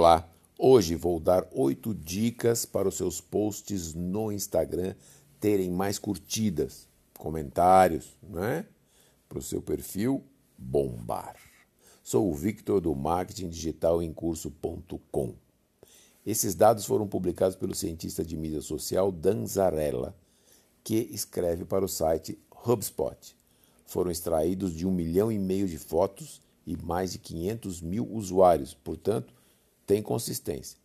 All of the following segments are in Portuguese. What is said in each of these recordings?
Olá, hoje vou dar oito dicas para os seus posts no Instagram terem mais curtidas, comentários, né? Para o seu perfil bombar. Sou o Victor do Marketing Digital em Curso.com. Esses dados foram publicados pelo cientista de mídia social Dan Zarella, que escreve para o site HubSpot. Foram extraídos de um milhão e meio de fotos e mais de 500 mil usuários, portanto, tem consistência.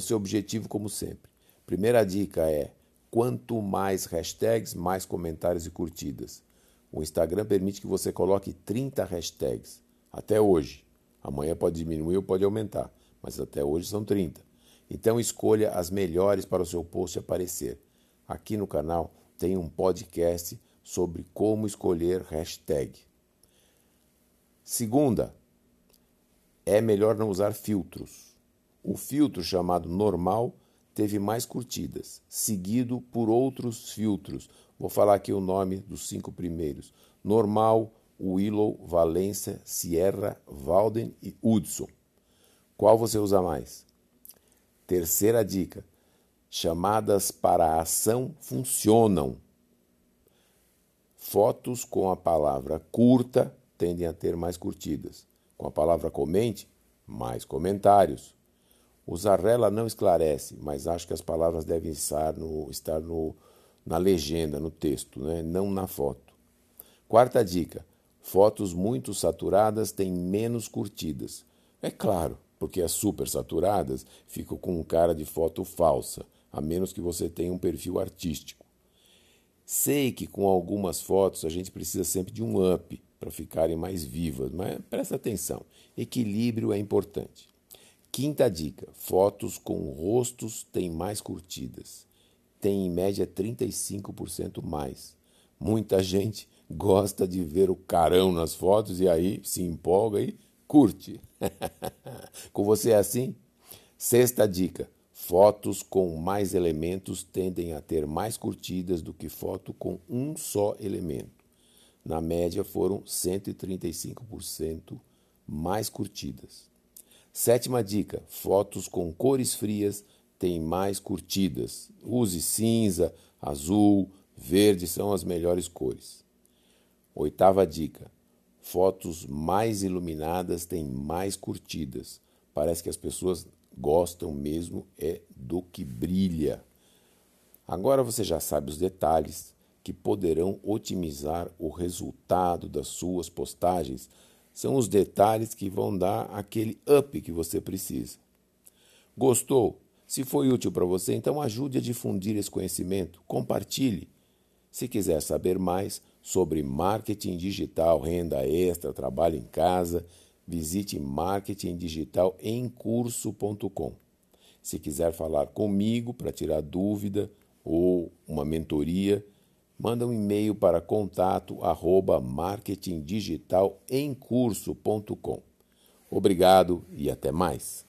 Ser objetivo como sempre. Primeira dica é: quanto mais hashtags, mais comentários e curtidas. O Instagram permite que você coloque 30 hashtags. Até hoje. Amanhã pode diminuir ou pode aumentar, mas até hoje são 30. Então escolha as melhores para o seu post aparecer. Aqui no canal tem um podcast sobre como escolher hashtag. Segunda, é melhor não usar filtros. O filtro chamado normal teve mais curtidas, seguido por outros filtros. Vou falar aqui o nome dos cinco primeiros: Normal, Willow, Valência, Sierra, Walden e Hudson. Qual você usa mais? Terceira dica: chamadas para a ação funcionam. Fotos com a palavra curta tendem a ter mais curtidas. Com a palavra comente, mais comentários. O Zarrella não esclarece, mas acho que as palavras devem estar, no, estar no, na legenda, no texto, né? não na foto. Quarta dica: fotos muito saturadas têm menos curtidas. É claro, porque as super saturadas ficam com um cara de foto falsa, a menos que você tenha um perfil artístico. Sei que com algumas fotos a gente precisa sempre de um up para ficarem mais vivas, mas presta atenção: equilíbrio é importante. Quinta dica: fotos com rostos têm mais curtidas. Tem em média 35% mais. Muita gente gosta de ver o carão nas fotos e aí se empolga e curte. com você é assim? Sexta dica: fotos com mais elementos tendem a ter mais curtidas do que foto com um só elemento. Na média foram 135% mais curtidas. Sétima dica: fotos com cores frias têm mais curtidas. Use cinza, azul, verde são as melhores cores. Oitava dica: fotos mais iluminadas têm mais curtidas. Parece que as pessoas gostam mesmo é do que brilha. Agora você já sabe os detalhes que poderão otimizar o resultado das suas postagens são os detalhes que vão dar aquele up que você precisa. Gostou? Se foi útil para você, então ajude a difundir esse conhecimento, compartilhe. Se quiser saber mais sobre marketing digital, renda extra, trabalho em casa, visite marketingdigitalemcurso.com. Se quiser falar comigo para tirar dúvida ou uma mentoria, manda um e-mail para contato arroba marketingdigitalemcurso.com. Obrigado e até mais.